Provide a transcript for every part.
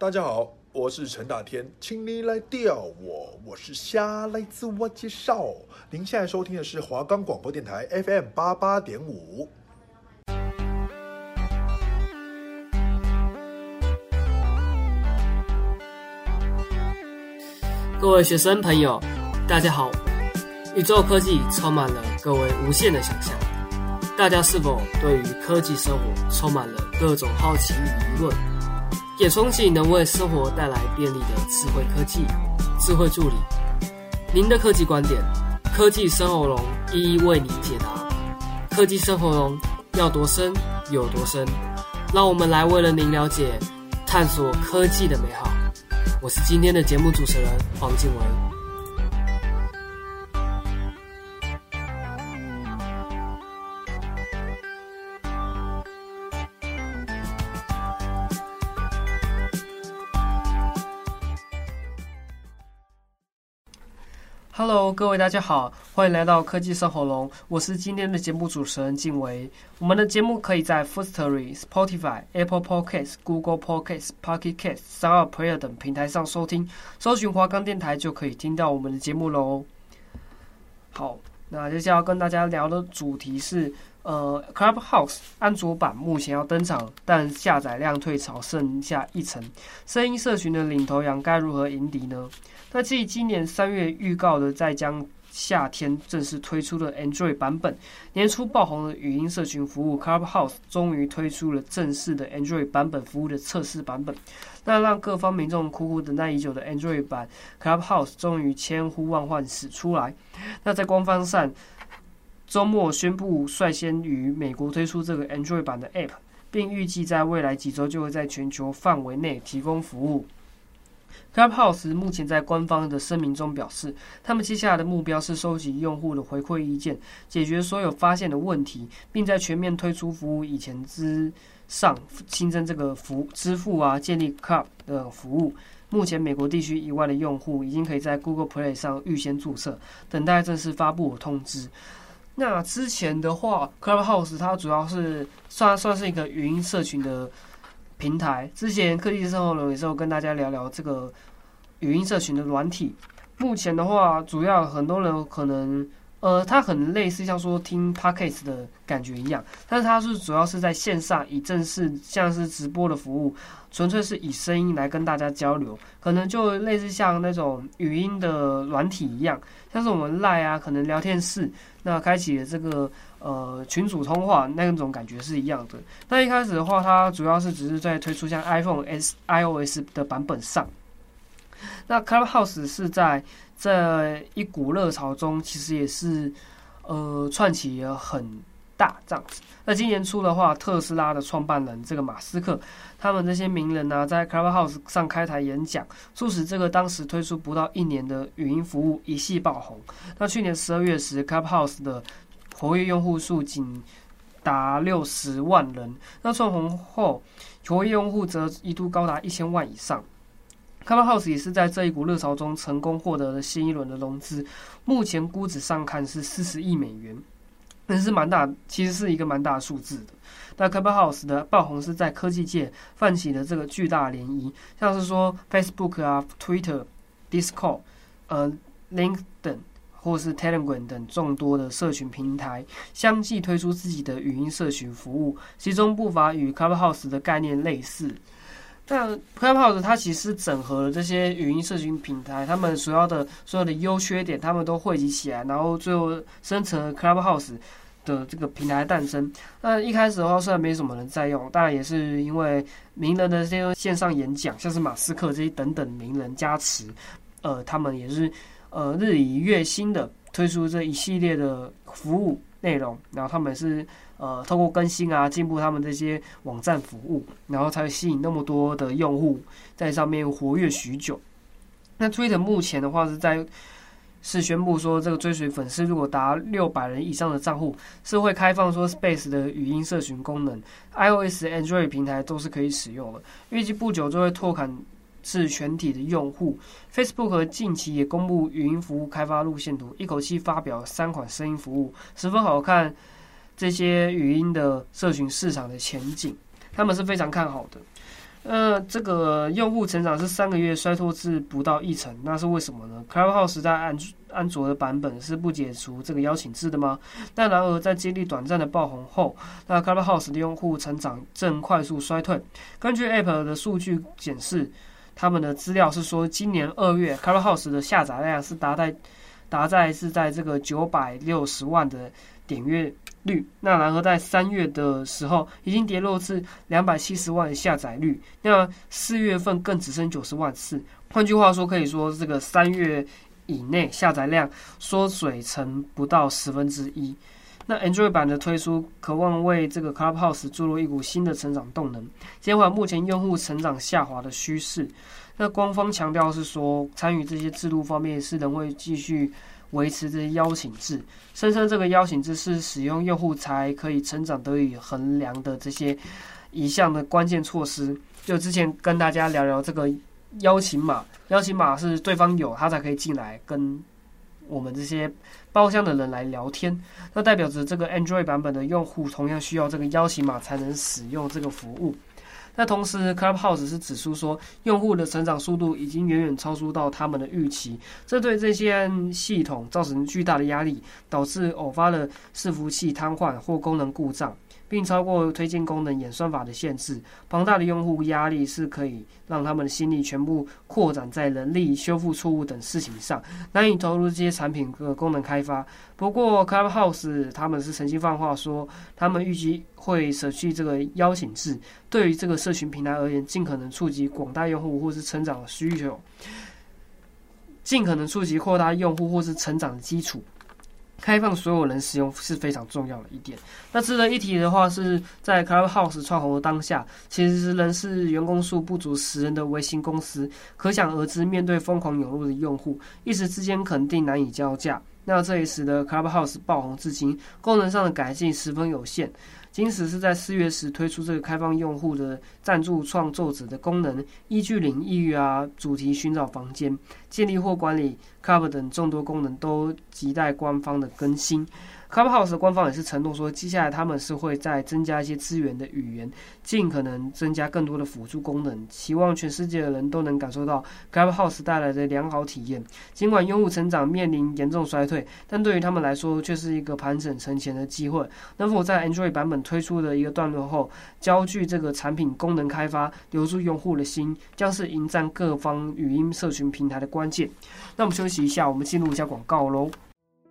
大家好，我是陈大天，请你来钓我，我是虾，来自我介绍。您现在收听的是华冈广播电台 FM 八八点五。各位学生朋友，大家好。宇宙科技充满了各位无限的想象，大家是否对于科技生活充满了各种好奇与疑问？也憧憬能为生活带来便利的智慧科技、智慧助理。您的科技观点，科技生活龙一一为您解答。科技生活龙要多深有多深，让我们来为了您了解、探索科技的美好。我是今天的节目主持人黄静文。Hello，各位大家好，欢迎来到科技生活龙，我是今天的节目主持人静维。我们的节目可以在 Firstory、Spotify、Apple Podcasts、Google Podcasts、Pocket Casts、s o u n p l a y e r 等平台上收听，搜寻华冈电台就可以听到我们的节目喽。好，那接下来要跟大家聊的主题是，呃，Clubhouse 安卓版目前要登场，但下载量退潮剩下一层，声音社群的领头羊该如何迎敌呢？那继今年三月预告的，在将夏天正式推出的 Android 版本，年初爆红的语音社群服务 Clubhouse 终于推出了正式的 Android 版本服务的测试版本。那让各方民众苦苦等待已久的 Android 版 Clubhouse 终于千呼万唤始出来。那在官方上，周末宣布率先于美国推出这个 Android 版的 App，并预计在未来几周就会在全球范围内提供服务。Clubhouse 目前在官方的声明中表示，他们接下来的目标是收集用户的回馈意见，解决所有发现的问题，并在全面推出服务以前之上新增这个服支付啊，建立 Club 的服务。目前美国地区以外的用户已经可以在 Google Play 上预先注册，等待正式发布通知。那之前的话，Clubhouse 它主要是算算是一个语音社群的。平台之前科技生活龙也是有跟大家聊聊这个语音社群的软体。目前的话，主要很多人可能呃，它很类似像说听 Podcast 的感觉一样，但是它是主要是在线上以正式像是直播的服务，纯粹是以声音来跟大家交流，可能就类似像那种语音的软体一样，像是我们 Line 啊，可能聊天室那开启这个。呃，群组通话那种感觉是一样的。那一开始的话，它主要是只是在推出像 iPhone S iOS 的版本上。那 Clubhouse 是在这一股热潮中，其实也是呃串起了很大这样子。那今年初的话，特斯拉的创办人这个马斯克，他们这些名人呢、在 Clubhouse 上开台演讲，促使这个当时推出不到一年的语音服务一夕爆红。那去年十二月时，Clubhouse 的活跃用户数仅达六十万人，那窜红后，活跃用户则一度高达一千万以上。Clubhouse 也是在这一股热潮中成功获得了新一轮的融资，目前估值上看是四十亿美元，那是蛮大，其实是一个蛮大数字的。那 Clubhouse 的爆红是在科技界泛起了这个巨大涟漪，像是说 Facebook 啊、Twitter、Discord、呃、LinkedIn。或是 Telegram 等众多的社群平台相继推出自己的语音社群服务，其中不乏与 Clubhouse 的概念类似。但 Clubhouse 它其实整合了这些语音社群平台，他们所要的所有的优缺点，他们都汇集起来，然后最后生成了 Clubhouse 的这个平台诞生。那一开始的话，虽然没什么人在用，当然也是因为名人的这些线上演讲，像是马斯克这些等等名人加持，呃，他们也是。呃，日以月新的推出这一系列的服务内容，然后他们是呃透过更新啊，进步他们这些网站服务，然后才会吸引那么多的用户在上面活跃许久。那 Twitter 目前的话是在是宣布说，这个追随粉丝如果达六百人以上的账户，是会开放说 Space 的语音社群功能，iOS、Android 平台都是可以使用的，预计不久就会拓展。是全体的用户。Facebook 近期也公布语音服务开发路线图，一口气发表三款声音服务，十分好看。这些语音的社群市场的前景，他们是非常看好的。呃，这个用户成长是三个月衰退至不到一成，那是为什么呢？Clubhouse 在安安卓的版本是不解除这个邀请制的吗？但然而在经历短暂的爆红后，那 Clubhouse 的用户成长正快速衰退。根据 App 的数据显示，他们的资料是说，今年二月 Clubhouse 的下载量是达在达在是在这个九百六十万的点阅。率，那然而在三月的时候已经跌落至两百七十万下载率，那四月份更只剩九十万次。换句话说，可以说这个三月以内下载量缩水成不到十分之一。那 Android 版的推出，渴望为这个 Clubhouse 注入一股新的成长动能，减缓目前用户成长下滑的趋势。那官方强调是说，参与这些制度方面是仍会继续。维持这邀请制，声称这个邀请制是使用用户才可以成长得以衡量的这些一项的关键措施。就之前跟大家聊聊这个邀请码，邀请码是对方有他才可以进来跟我们这些包厢的人来聊天，那代表着这个 Android 版本的用户同样需要这个邀请码才能使用这个服务。那同时，Clubhouse 是指出说，用户的成长速度已经远远超出到他们的预期，这对这些系统造成巨大的压力，导致偶发的伺服器瘫痪或功能故障。并超过推荐功能演算法的限制，庞大的用户压力是可以让他们的心力全部扩展在人力修复错误等事情上，难以投入这些产品和功能开发。不过，Clubhouse 他们是曾经放话说，他们预计会舍弃这个邀请制，对于这个社群平台而言，尽可能触及广大用户或是成长的需求，尽可能触及扩大用户或是成长的基础。开放所有人使用是非常重要的一点。那值得一提的话，是在 Clubhouse 窜红的当下，其实仍是员工数不足十人的微型公司。可想而知，面对疯狂涌入的用户，一时之间肯定难以交架。那这也使得 Clubhouse 爆红至今，功能上的改进十分有限。金石是在四月时推出这个开放用户的赞助创作者的功能，依据领域啊、主题寻找房间、建立或管理 Club 等众多功能，都亟待官方的更新。Clubhouse 官方也是承诺说，接下来他们是会再增加一些资源的语言，尽可能增加更多的辅助功能，希望全世界的人都能感受到 Clubhouse 带来的良好体验。尽管用户成长面临严重衰退，但对于他们来说却是一个盘整存钱的机会。能否在 Android 版本推出的一个段落后，焦聚这个产品功能开发，留住用户的心，将是迎战各方语音社群平台的关键。那我们休息一下，我们进入一下广告喽。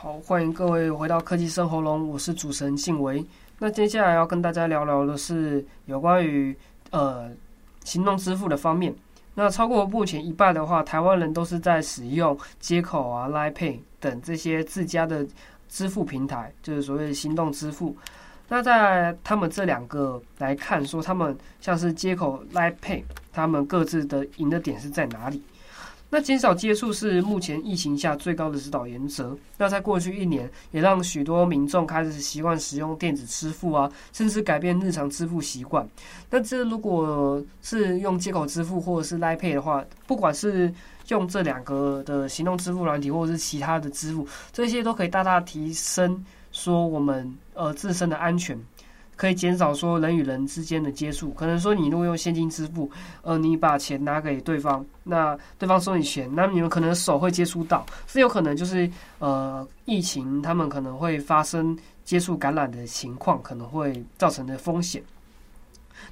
好，欢迎各位回到科技生活龙，我是主持人静维。那接下来要跟大家聊聊的是有关于呃行动支付的方面。那超过目前一半的话，台湾人都是在使用接口啊、Line Pay 等这些自家的支付平台，就是所谓的行动支付。那在他们这两个来看，说他们像是接口、Line Pay，他们各自的赢的点是在哪里？那减少接触是目前疫情下最高的指导原则。那在过去一年，也让许多民众开始习惯使用电子支付啊，甚至改变日常支付习惯。那这如果是用接口支付或者是 Line Pay 的话，不管是用这两个的行动支付软体，或者是其他的支付，这些都可以大大提升说我们呃自身的安全。可以减少说人与人之间的接触，可能说你如果用现金支付，呃，你把钱拿给对方，那对方收你钱，那么你们可能手会接触到，是有可能就是呃疫情他们可能会发生接触感染的情况，可能会造成的风险。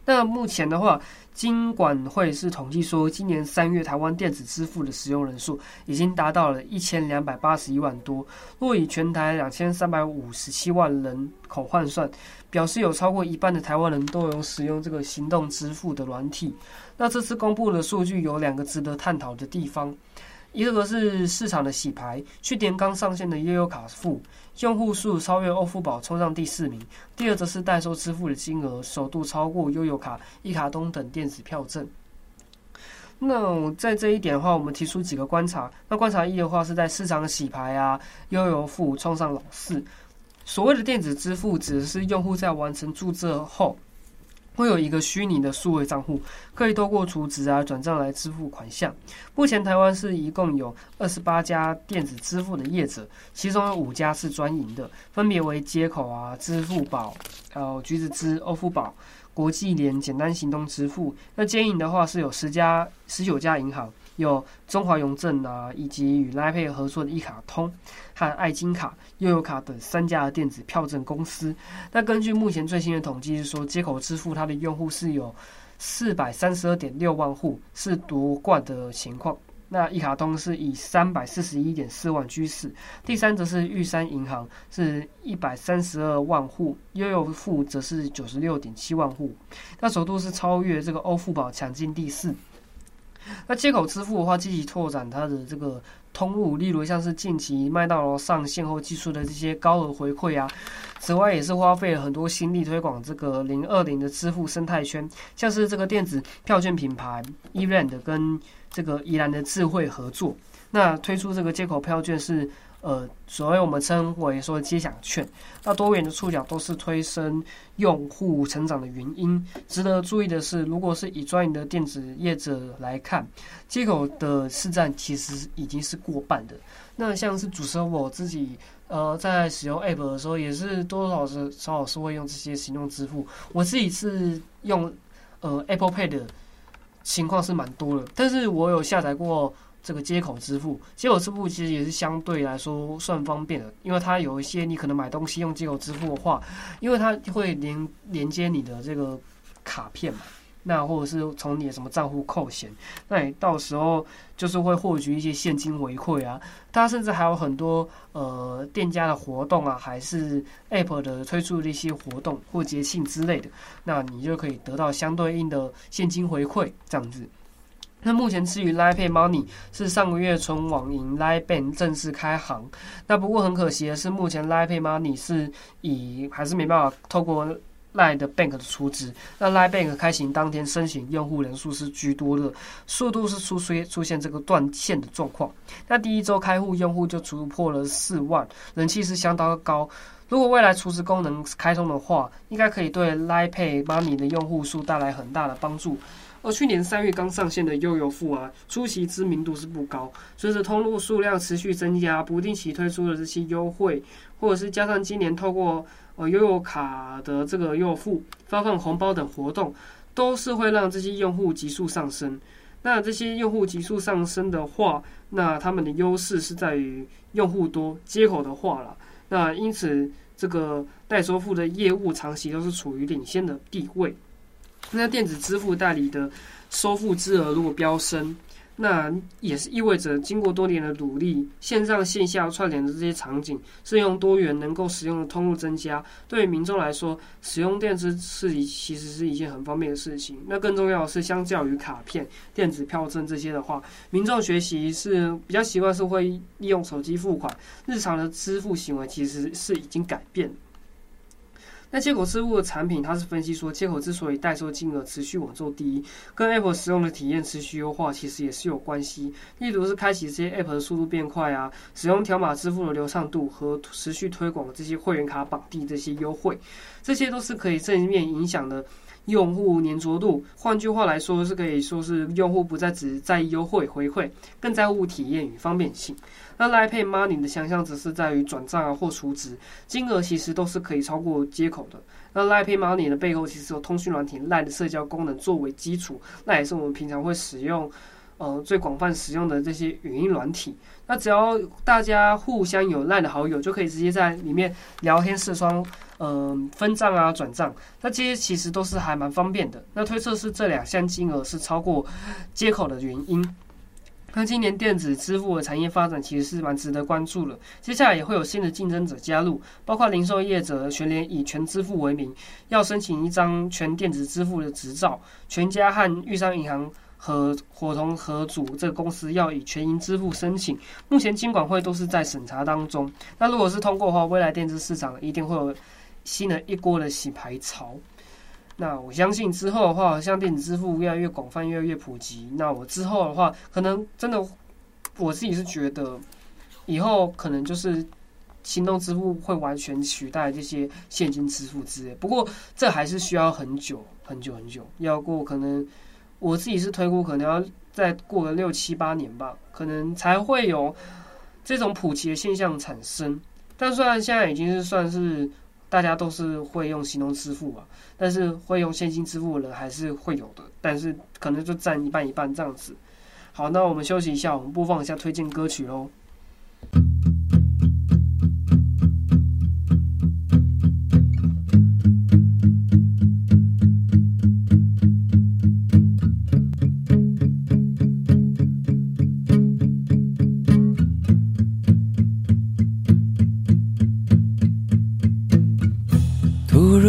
那目前的话，金管会是统计说，今年三月台湾电子支付的使用人数已经达到了一千两百八十一万多。若以全台两千三百五十七万人口换算，表示有超过一半的台湾人都有使用这个行动支付的软体。那这次公布的数据有两个值得探讨的地方。一个是市场的洗牌，去年刚上线的悠游卡付用户数超越欧付宝，冲上第四名。第二则是代收支付的金额首度超过悠游卡、一卡通等电子票证。那在这一点的话，我们提出几个观察。那观察一的话，是在市场的洗牌啊，悠游付冲上老四。所谓的电子支付，指的是用户在完成注册后，会有一个虚拟的数位账户，可以透过储值啊、转账来支付款项。目前台湾是一共有二十八家电子支付的业者，其中有五家是专营的，分别为接口啊、支付宝、还有橘子支、欧付宝。国际联简单行动支付，那兼营的话是有十家、十九家银行，有中华邮政啊，以及与 Line Pay 合作的一卡通和爱金卡、悠游卡等三家的电子票证公司。那根据目前最新的统计是说，接口支付它的用户是有四百三十二点六万户，是夺冠的情况。那一卡通是以三百四十一点四万居四，第三则是玉山银行是一百三十二万户，悠游付则是九十六点七万户，那首度是超越这个欧付宝抢进第四。那接口支付的话，积极拓展它的这个通路，例如像是近期麦当劳上线后寄出的这些高额回馈啊，此外也是花费了很多心力推广这个零二零的支付生态圈，像是这个电子票券品牌 eRAND 跟。这个宜兰的智慧合作，那推出这个接口票券是呃，所谓我们称为说街享券，那多元的触角都是推升用户成长的原因。值得注意的是，如果是以专营的电子业者来看，接口的市占其实已经是过半的。那像是主持人我自己呃在使用 App 的时候，也是多多少少少少是会用这些行动支付。我自己是用呃 Apple Pay 的。情况是蛮多的，但是我有下载过这个接口支付，接口支付其实也是相对来说算方便的，因为它有一些你可能买东西用接口支付的话，因为它会连连接你的这个卡片嘛。那或者是从你的什么账户扣钱，那你到时候就是会获取一些现金回馈啊。它甚至还有很多呃店家的活动啊，还是 App 的推出的一些活动或节庆之类的，那你就可以得到相对应的现金回馈这样子。那目前至于 Line Pay Money 是上个月从网银 Line Bank 正式开行，那不过很可惜的是，目前 Line Pay Money 是以还是没办法透过。Line Bank 的储值，那 Line Bank 开行当天申请用户人数是居多的，速度是出现出现这个断线的状况。那第一周开户用户就突破了四万，人气是相当高。如果未来储值功能开通的话，应该可以对 Line Pay Money 的用户数带来很大的帮助。而去年三月刚上线的悠游付啊，初期知名度是不高，随着通路数量持续增加，不定期推出的这些优惠，或者是加上今年透过呃，悠游卡的这个悠游付发放红包等活动，都是会让这些用户急速上升。那这些用户急速上升的话，那他们的优势是在于用户多，接口的话了。那因此，这个代收付的业务长期都是处于领先的地位。那电子支付代理的收付之额如果飙升，那也是意味着，经过多年的努力，线上线下串联的这些场景，是用多元能够使用的通路增加。对于民众来说，使用电子是一其实是一件很方便的事情。那更重要的是，相较于卡片、电子票证这些的话，民众学习是比较习惯是会利用手机付款，日常的支付行为其实是已经改变。那接口支付的产品，它是分析说，接口之所以代收金额持续稳坐第一，跟 Apple 使用的体验持续优化，其实也是有关系。例如是开启这些 App 的速度变快啊，使用条码支付的流畅度和持续推广这些会员卡绑定这些优惠，这些都是可以正面影响的。用户粘着度，换句话来说，是可以说是用户不再只在意优惠回馈，更在乎体验与方便性。那 Line Pay Money 的强项只是在于转账啊或储值，金额其实都是可以超过接口的。那 Line Pay Money 的背后其实有通讯软体 Line 的社交功能作为基础，那也是我们平常会使用，呃最广泛使用的这些语音软体。那只要大家互相有 Line 的好友，就可以直接在里面聊天视窗。嗯，分账啊，转账，那这些其实都是还蛮方便的。那推测是这两项金额是超过接口的原因。那今年电子支付的产业发展其实是蛮值得关注的。接下来也会有新的竞争者加入，包括零售业者全联以全支付为名，要申请一张全电子支付的执照。全家和玉山银行和伙同合组这个公司要以全银支付申请，目前金管会都是在审查当中。那如果是通过的话，未来电子市场一定会有新的一波的洗牌潮。那我相信之后的话，像电子支付越来越广泛，越来越普及，那我之后的话，可能真的我自己是觉得，以后可能就是行动支付会完全取代这些现金支付之类。不过这还是需要很久很久很久，要过可能我自己是推估，可能要再过个六七八年吧，可能才会有这种普及的现象产生。但虽然现在已经是算是。大家都是会用行动支付吧，但是会用现金支付的人还是会有的，但是可能就占一半一半这样子。好，那我们休息一下，我们播放一下推荐歌曲喽。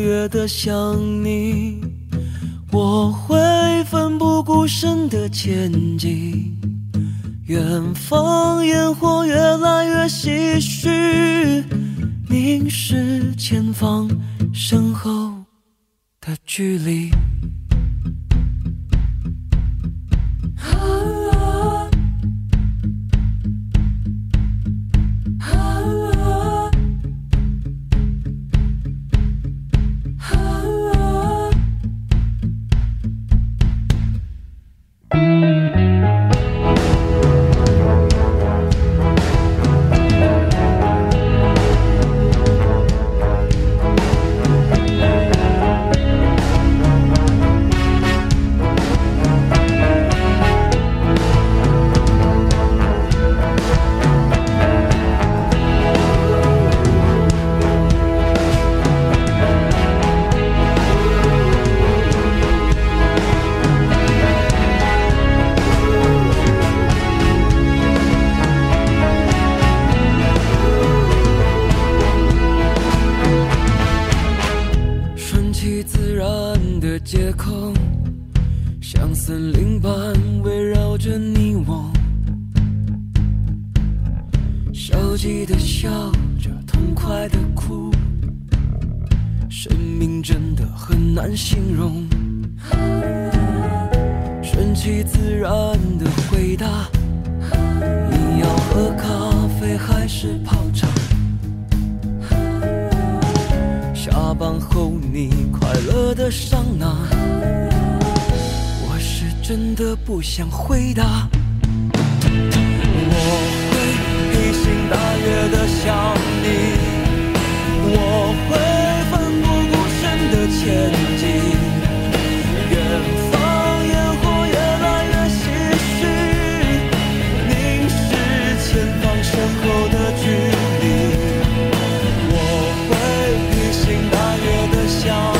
越的想你，我会奋不顾身的前进。远方烟火你快乐的上哪？我是真的不想回答。我会披星戴月的想你，我会奋不顾身的前。show.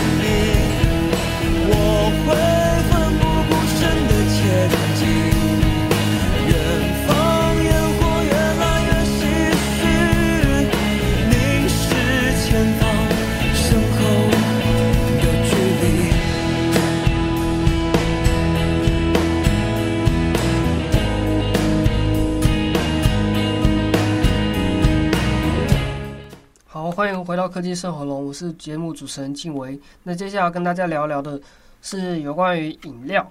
欢迎回到科技圣火龙，我是节目主持人静维。那接下来跟大家聊聊的是有关于饮料。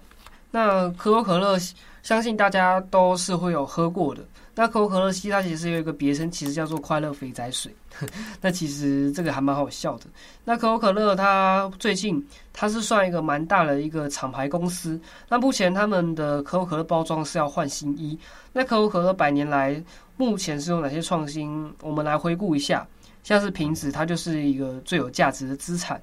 那可口可乐，相信大家都是会有喝过的。那可口可乐西它其实有一个别称，其实叫做“快乐肥仔水”。那其实这个还蛮好笑的。那可口可乐它最近它是算一个蛮大的一个厂牌公司。那目前他们的可口可乐包装是要换新衣。那可口可乐百年来目前是有哪些创新？我们来回顾一下。像是瓶子，它就是一个最有价值的资产。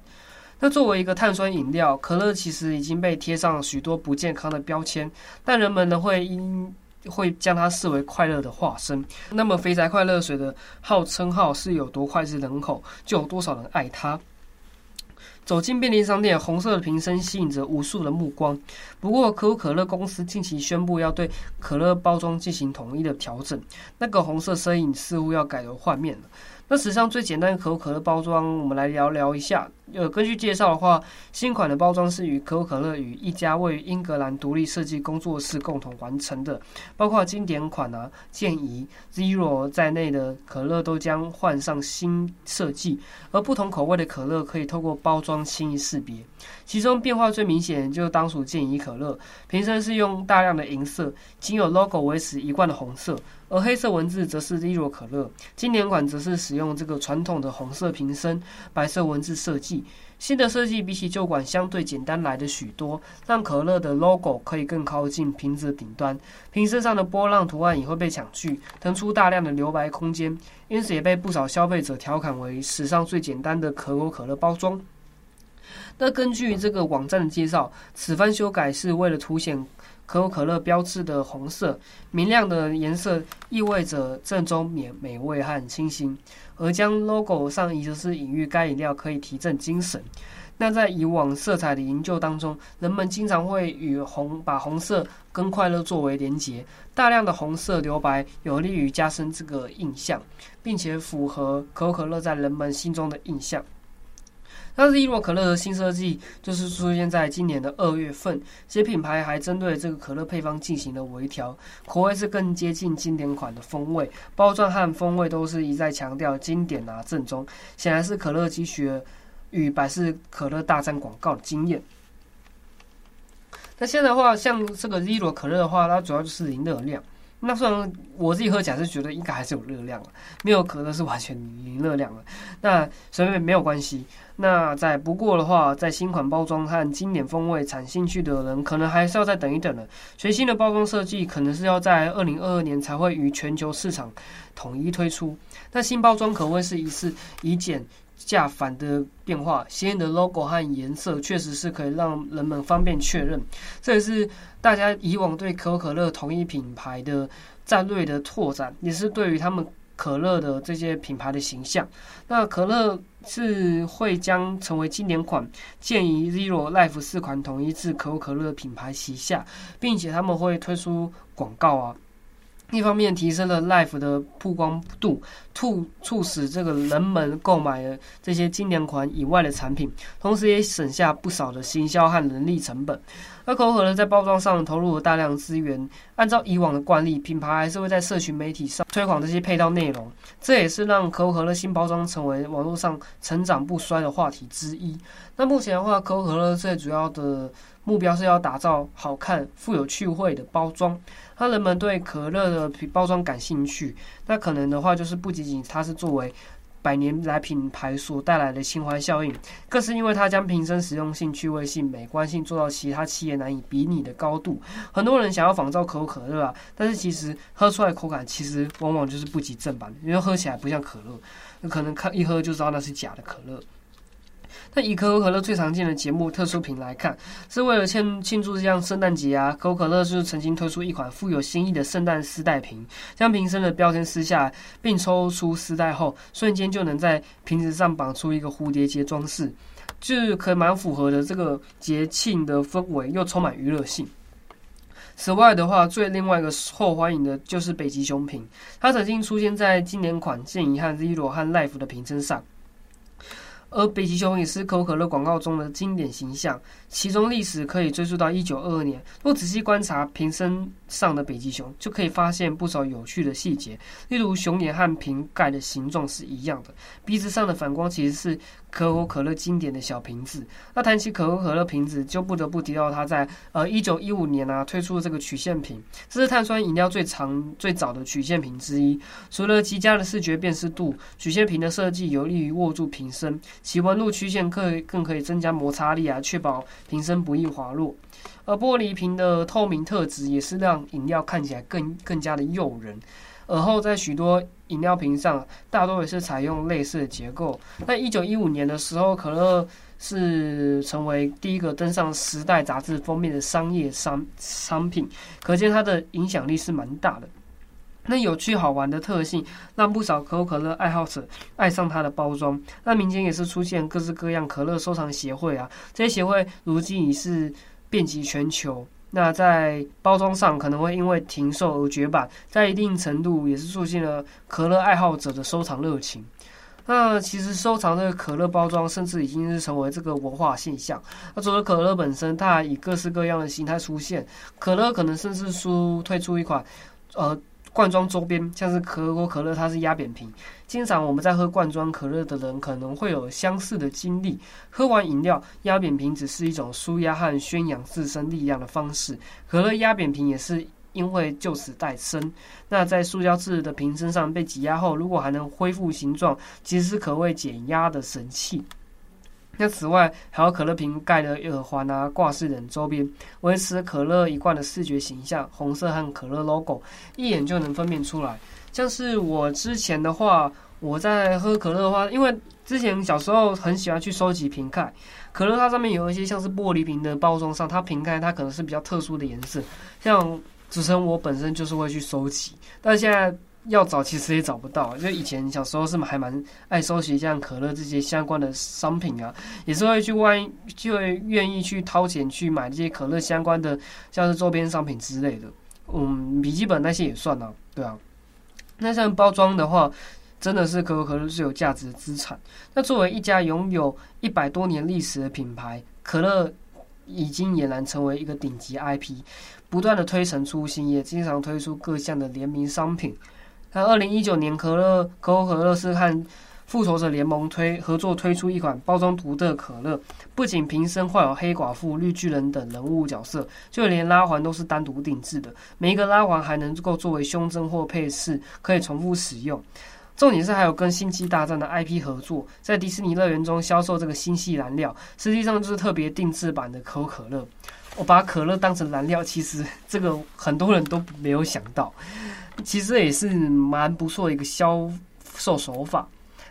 那作为一个碳酸饮料，可乐其实已经被贴上许多不健康的标签，但人们呢会因会将它视为快乐的化身。那么，肥宅快乐水的号称号是有多脍炙人口，就有多少人爱它。走进便利商店，红色的瓶身吸引着无数的目光。不过，可口可乐公司近期宣布要对可乐包装进行统一的调整，那个红色身影似乎要改头换面了。那史上最简单的可口可乐包装，我们来聊聊一下。呃，根据介绍的话，新款的包装是与可口可乐与一家位于英格兰独立设计工作室共同完成的，包括经典款啊、健怡、Zero 在内的可乐都将换上新设计，而不同口味的可乐可以透过包装轻易识别。其中变化最明显就是当属健怡可乐，瓶身是用大量的银色，仅有 logo 维持一贯的红色。而黑色文字则是 Zero 可乐，经典款则是使用这个传统的红色瓶身，白色文字设计。新的设计比起旧款相对简单来的许多，让可乐的 logo 可以更靠近瓶子的顶端，瓶身上的波浪图案也会被抢去，腾出大量的留白空间，因此也被不少消费者调侃为史上最简单的可口可乐包装。那根据这个网站的介绍，此番修改是为了凸显。可口可乐标志的红色明亮的颜色意味着正宗、美美味和清新，而将 logo 上移则是隐喻该饮料可以提振精神。那在以往色彩的研究当中，人们经常会与红把红色跟快乐作为连结，大量的红色留白有利于加深这个印象，并且符合可口可乐在人们心中的印象。但是，伊诺可乐的新设计就是出现在今年的二月份，些品牌还针对这个可乐配方进行了微调，口味是更接近经典款的风味，包装和风味都是一再强调经典啊正宗，显然是可乐汲取了与百事可乐大战广告的经验。那现在的话，像这个伊诺可乐的话，它主要就是零热量。那虽然我自己喝起来是觉得应该还是有热量了，没有可乐是完全零热量了。那所以没有关系。那在不过的话，在新款包装和经典风味产兴趣的人，可能还是要再等一等了。全新的包装设计可能是要在二零二二年才会于全球市场统一推出。那新包装可谓是一次以简价反的变化，鲜艳的 logo 和颜色确实是可以让人们方便确认。这也是大家以往对可口可乐同一品牌的战略的拓展，也是对于他们可乐的这些品牌的形象。那可乐是会将成为经典款，建议 Zero、Life 四款统一至可口可乐品牌旗下，并且他们会推出广告啊。一方面提升了 Life 的曝光度，促促使这个人们购买了这些经典款以外的产品，同时也省下不少的行销和人力成本。那可口可乐在包装上投入了大量资源，按照以往的惯例，品牌还是会在社群媒体上推广这些配套内容，这也是让可口可乐新包装成为网络上成长不衰的话题之一。那目前的话，可口可乐最主要的目标是要打造好看、富有趣味的包装。那人们对可乐的包装感兴趣，那可能的话就是不仅仅它是作为百年来品牌所带来的情怀效应，更是因为它将瓶身实用性、趣味性、美观性做到其他企业难以比拟的高度。很多人想要仿造可口可乐啊，但是其实喝出来口感其实往往就是不及正版，因为喝起来不像可乐，有可能看一喝就知道那是假的可乐。那以可口可乐最常见的节目特殊瓶来看，是为了庆庆祝这样圣诞节啊，可口可乐就是曾经推出一款富有新意的圣诞丝带瓶，将瓶身的标签撕下，并抽出丝带后，瞬间就能在瓶子上绑出一个蝴蝶结装饰，就是可蛮符合的这个节庆的氛围，又充满娱乐性。此外的话，最另外一个受欢迎的就是北极熊瓶，它曾经出现在经典款健怡和 Zero 和 Life 的瓶身上。而北极熊也是可口可乐广告中的经典形象，其中历史可以追溯到一九二二年。若仔细观察瓶身上的北极熊，就可以发现不少有趣的细节，例如熊眼和瓶盖的形状是一样的，鼻子上的反光其实是可口可乐经典的小瓶子。那谈起可口可乐瓶子，就不得不提到它在呃一九一五年啊推出的这个曲线瓶，这是碳酸饮料最长最早的曲线瓶之一。除了极佳的视觉辨识度，曲线瓶的设计有利于握住瓶身，其纹路曲线可以更可以增加摩擦力啊，确保瓶身不易滑落。而玻璃瓶的透明特质也是让饮料看起来更更加的诱人。而后在许多饮料瓶上，大多也是采用类似的结构。在一九一五年的时候，可乐是成为第一个登上《时代》杂志封面的商业商商品，可见它的影响力是蛮大的。那有趣好玩的特性，让不少可口可乐爱好者爱上它的包装。那民间也是出现各式各样可乐收藏协会啊，这些协会如今已是。遍及全球，那在包装上可能会因为停售而绝版，在一定程度也是促进了可乐爱好者的收藏热情。那其实收藏这个可乐包装，甚至已经是成为这个文化现象。那除了可乐本身，它还以各式各样的形态出现。可乐可能甚至出推出一款，呃。罐装周边像是可口可乐，它是压扁瓶。经常我们在喝罐装可乐的人可能会有相似的经历。喝完饮料，压扁瓶只是一种舒压和宣扬自身力量的方式。可乐压扁瓶也是因为就此诞生。那在塑胶制的瓶身上被挤压后，如果还能恢复形状，其实是可谓减压的神器。那此外，还有可乐瓶盖的耳环啊、挂饰等周边，维持可乐一贯的视觉形象，红色和可乐 logo，一眼就能分辨出来。像是我之前的话，我在喝可乐的话，因为之前小时候很喜欢去收集瓶盖，可乐它上面有一些像是玻璃瓶的包装上，它瓶盖它可能是比较特殊的颜色，像主持人我本身就是会去收集，但现在。要找其实也找不到，因为以前小时候是还蛮爱收集像可乐这些相关的商品啊，也是会去万就会愿意去掏钱去买这些可乐相关的，像是周边商品之类的，嗯，笔记本那些也算啊，对啊。那像包装的话，真的是可口可乐是有价值的资产。那作为一家拥有一百多年历史的品牌，可乐已经俨然成为一个顶级 IP，不断的推陈出新，也经常推出各项的联名商品。那二零一九年，可乐可口可乐是和复仇者联盟推合作推出一款包装独特的可乐，不仅瓶身画有黑寡妇、绿巨人等人物角色，就连拉环都是单独定制的。每一个拉环还能够作为胸针或配饰，可以重复使用。重点是还有跟星际大战的 IP 合作，在迪士尼乐园中销售这个星系燃料，实际上就是特别定制版的可口可乐。我把可乐当成燃料，其实这个很多人都没有想到。其实也是蛮不错的一个销售手法。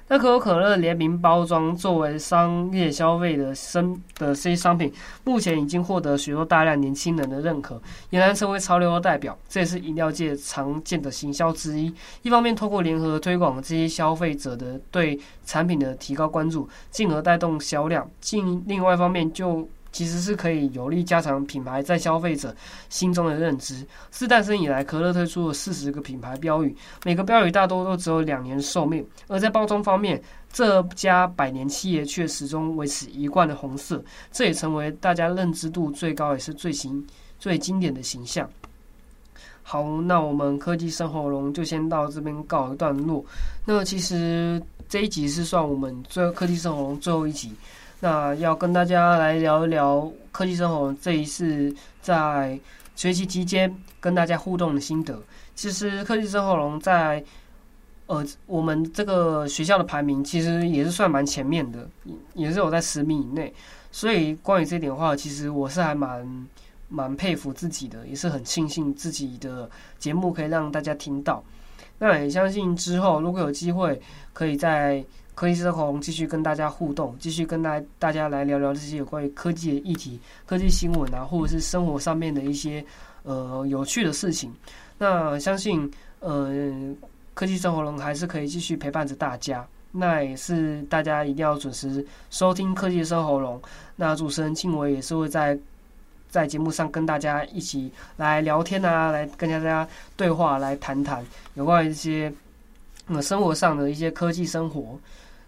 那可口可乐联名包装作为商业消费的生的这些商品，目前已经获得许多大量年轻人的认可，俨然成为潮流的代表。这也是饮料界常见的行销之一。一方面，透过联合推广这些消费者的对产品的提高关注，进而带动销量；另另外一方面就其实是可以有力加强品牌在消费者心中的认知。自诞生以来，可乐推出了四十个品牌标语，每个标语大多都只有两年寿命。而在包装方面，这家百年企业却始终维持一贯的红色，这也成为大家认知度最高也是最新最经典的形象。好，那我们科技生活龙就先到这边告一段落。那其实这一集是算我们最科技生活龙最后一集。那要跟大家来聊一聊科技生活这一次在学习期间跟大家互动的心得。其实科技生活龙在呃我们这个学校的排名其实也是算蛮前面的，也是有在十名以内。所以关于这点的话，其实我是还蛮蛮佩服自己的，也是很庆幸自己的节目可以让大家听到。那也相信之后如果有机会，可以在科技生活龙继续跟大家互动，继续跟大大家来聊聊这些有关于科技的议题、科技新闻啊，或者是生活上面的一些呃有趣的事情。那相信呃科技生活龙还是可以继续陪伴着大家。那也是大家一定要准时收听科技生活龙。那主持人庆伟也是会在在节目上跟大家一起来聊天啊，来跟大家对话，来谈谈有关一些呃生活上的一些科技生活。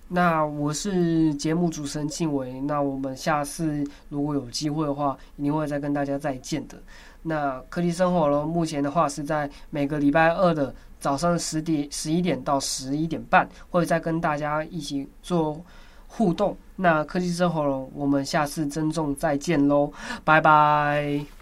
那我是节目主持人静伟，那我们下次如果有机会的话，一定会再跟大家再见的。那科技生活龙目前的话是在每个礼拜二的早上十点十一点到十一点半，会再跟大家一起做互动。那科技生活喽，我们下次珍重再见喽，拜拜。